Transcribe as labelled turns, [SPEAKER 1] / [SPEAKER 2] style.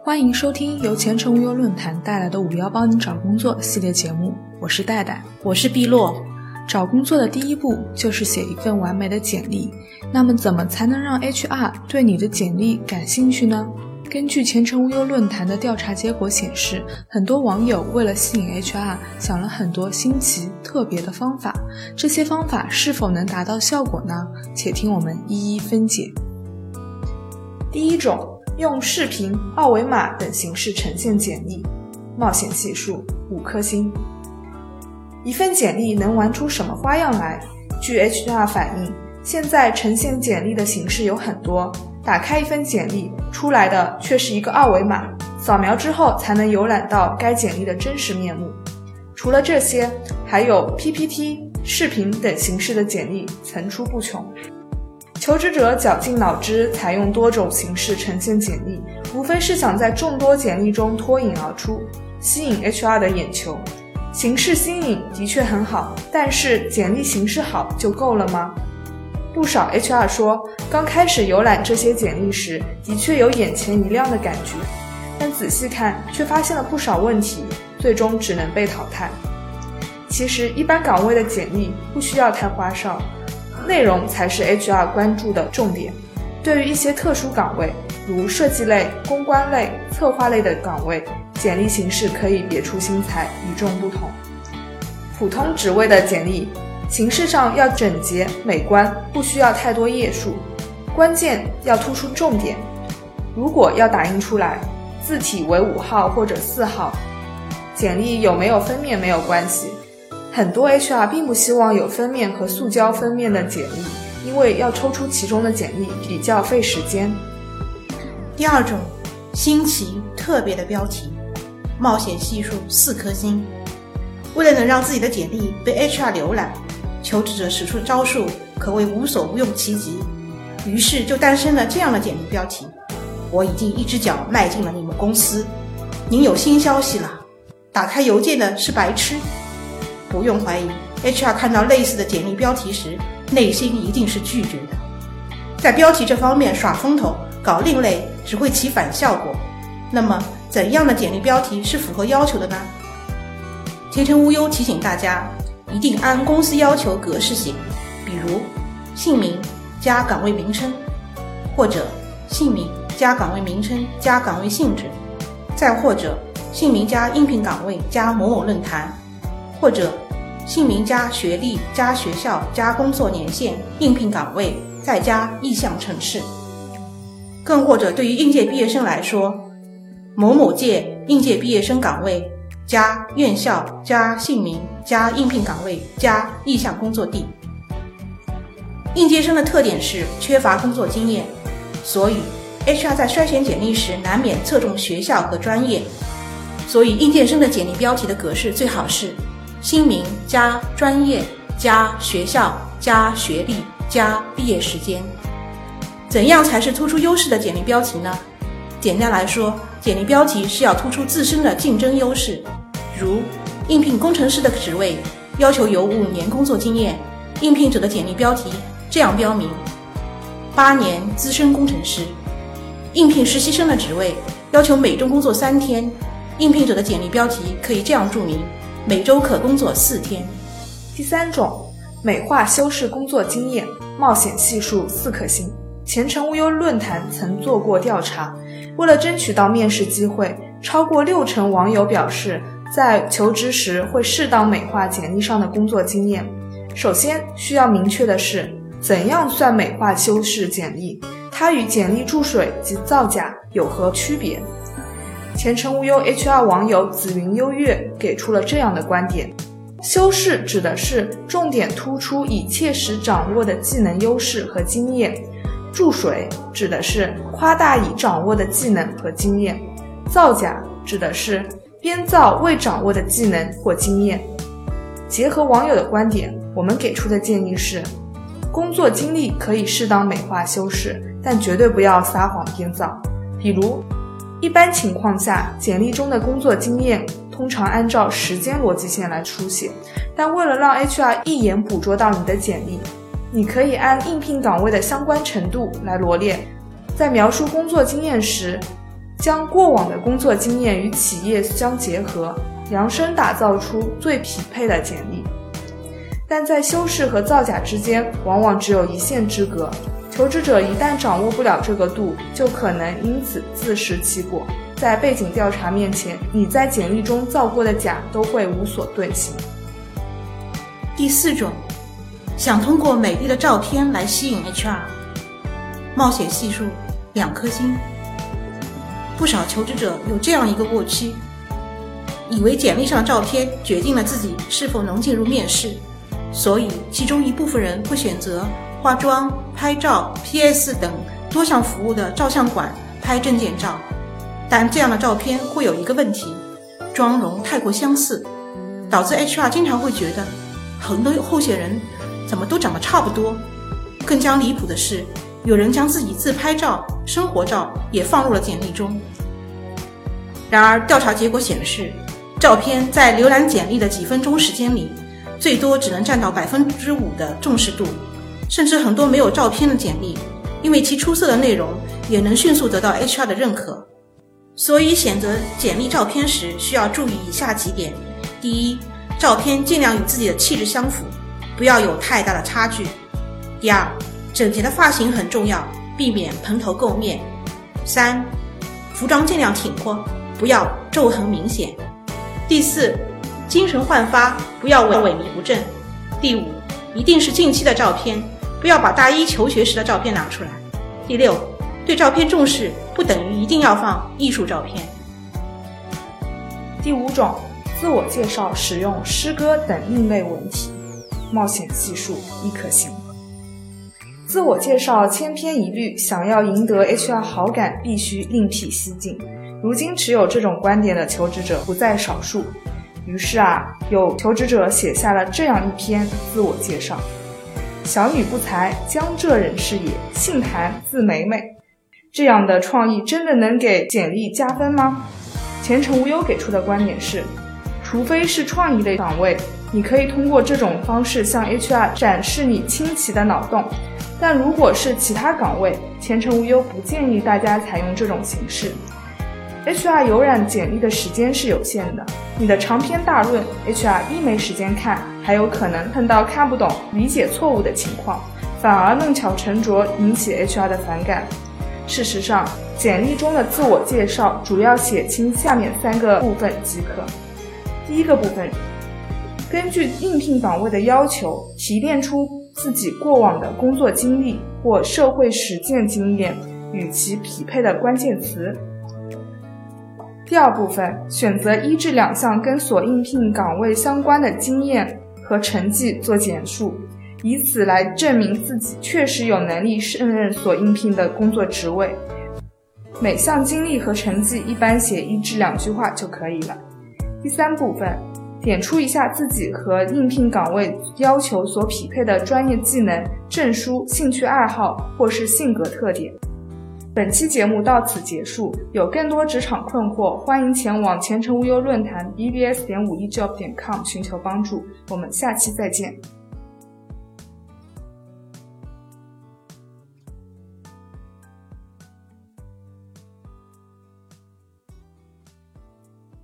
[SPEAKER 1] 欢迎收听由前程无忧论坛带来的“五幺帮你找工作”系列节目，我是戴戴，
[SPEAKER 2] 我是碧落。
[SPEAKER 1] 找工作的第一步就是写一份完美的简历，那么怎么才能让 HR 对你的简历感兴趣呢？根据前程无忧论坛的调查结果显示，很多网友为了吸引 HR，想了很多新奇特别的方法。这些方法是否能达到效果呢？且听我们一一分解。第一种，用视频、二维码等形式呈现简历，冒险系数五颗星。一份简历能玩出什么花样来？据 HR 反映，现在呈现简历的形式有很多。打开一份简历，出来的却是一个二维码，扫描之后才能浏览到该简历的真实面目。除了这些，还有 PPT、视频等形式的简历层出不穷。求职者绞尽脑汁，采用多种形式呈现简历，无非是想在众多简历中脱颖而出，吸引 HR 的眼球。形式新颖的确很好，但是简历形式好就够了吗？不少 HR 说，刚开始浏览这些简历时，的确有眼前一亮的感觉，但仔细看却发现了不少问题，最终只能被淘汰。其实，一般岗位的简历不需要太花哨，内容才是 HR 关注的重点。对于一些特殊岗位，如设计类、公关类、策划类的岗位，简历形式可以别出心裁，与众不同。普通职位的简历。形式上要整洁美观，不需要太多页数，关键要突出重点。如果要打印出来，字体为五号或者四号。简历有没有封面没有关系，很多 HR 并不希望有封面和塑胶封面的简历，因为要抽出其中的简历比较费时间。
[SPEAKER 2] 第二种，新奇特别的标题，冒险系数四颗星。为了能让自己的简历被 HR 浏览。求职者使出招数可谓无所不用其极，于是就诞生了这样的简历标题：“我已经一只脚迈进了你们公司，您有新消息了。”打开邮件的是白痴，不用怀疑，HR 看到类似的简历标题时，内心一定是拒绝的。在标题这方面耍风头、搞另类，只会起反效果。那么，怎样的简历标题是符合要求的呢？前程无忧提醒大家。一定按公司要求格式写，比如姓名加岗位名称，或者姓名加岗位名称加岗位性质，再或者姓名加应聘岗位加某某论坛，或者姓名加学历加学校加工作年限应聘岗位再加意向城市，更或者对于应届毕业生来说，某某届应届毕业生岗位。加院校加姓名加应聘岗位加意向工作地。应届生的特点是缺乏工作经验，所以 HR 在筛选简历时难免侧重学校和专业。所以应届生的简历标题的格式最好是姓名加专业加学校加学历加毕业时间。怎样才是突出优势的简历标题呢？简单来说，简历标题是要突出自身的竞争优势。如应聘工程师的职位，要求有五年工作经验，应聘者的简历标题这样标明：八年资深工程师。应聘实习生的职位，要求每周工作三天，应聘者的简历标题可以这样注明：每周可工作四天。
[SPEAKER 1] 第三种，美化修饰工作经验，冒险系数四颗星。前程无忧论坛曾做过调查，为了争取到面试机会，超过六成网友表示。在求职时会适当美化简历上的工作经验。首先需要明确的是，怎样算美化修饰简历？它与简历注水及造假有何区别？前程无忧 HR 网友紫云优越给出了这样的观点：修饰指的是重点突出已切实掌握的技能优势和经验；注水指的是夸大已掌握的技能和经验；造假指的是。编造未掌握的技能或经验。结合网友的观点，我们给出的建议是：工作经历可以适当美化修饰，但绝对不要撒谎编造。比如，一般情况下，简历中的工作经验通常按照时间逻辑线来书写，但为了让 HR 一眼捕捉到你的简历，你可以按应聘岗位的相关程度来罗列。在描述工作经验时，将过往的工作经验与企业相结合，量身打造出最匹配的简历。但在修饰和造假之间，往往只有一线之隔。求职者一旦掌握不了这个度，就可能因此自食其果。在背景调查面前，你在简历中造过的假都会无所遁形。
[SPEAKER 2] 第四种，想通过美丽的照片来吸引 HR，冒险系数两颗星。不少求职者有这样一个误区，以为简历上照片决定了自己是否能进入面试，所以其中一部分人会选择。化妆、拍照、PS 等多项服务的照相馆拍证件照，但这样的照片会有一个问题：妆容太过相似，导致 HR 经常会觉得很多候选人怎么都长得差不多。更加离谱的是，有人将自己自拍照、生活照也放入了简历中。然而，调查结果显示，照片在浏览简历的几分钟时间里，最多只能占到百分之五的重视度。甚至很多没有照片的简历，因为其出色的内容，也能迅速得到 HR 的认可。所以选择简历照片时，需要注意以下几点：第一，照片尽量与自己的气质相符，不要有太大的差距；第二，整洁的发型很重要，避免蓬头垢面；三，服装尽量挺阔，不要皱痕明显；第四，精神焕发，不要萎靡不振；第五，一定是近期的照片。不要把大一求学时的照片拿出来。第六，对照片重视不等于一定要放艺术照片。
[SPEAKER 1] 第五种，自我介绍使用诗歌等另类文体，冒险系数一颗星。自我介绍千篇一律，想要赢得 HR 好感，必须另辟蹊径。如今持有这种观点的求职者不在少数。于是啊，有求职者写下了这样一篇自我介绍。小女不才，江浙人士也。姓谭，字美美。这样的创意真的能给简历加分吗？前程无忧给出的观点是，除非是创意类岗位，你可以通过这种方式向 HR 展示你清奇的脑洞。但如果是其他岗位，前程无忧不建议大家采用这种形式。HR 游览简历的时间是有限的，你的长篇大论，HR 一没时间看，还有可能碰到看不懂、理解错误的情况，反而弄巧成拙，引起 HR 的反感。事实上，简历中的自我介绍主要写清下面三个部分即可。第一个部分，根据应聘岗位的要求，提炼出自己过往的工作经历或社会实践经验与其匹配的关键词。第二部分，选择一至两项跟所应聘岗位相关的经验和成绩做简述，以此来证明自己确实有能力胜任所应聘的工作职位。每项经历和成绩一般写一至两句话就可以了。第三部分，点出一下自己和应聘岗位要求所匹配的专业技能、证书、兴趣爱好或是性格特点。本期节目到此结束。有更多职场困惑，欢迎前往前程无忧论坛 bbs 点五一 job 点 com 寻求帮助。我们下期再见。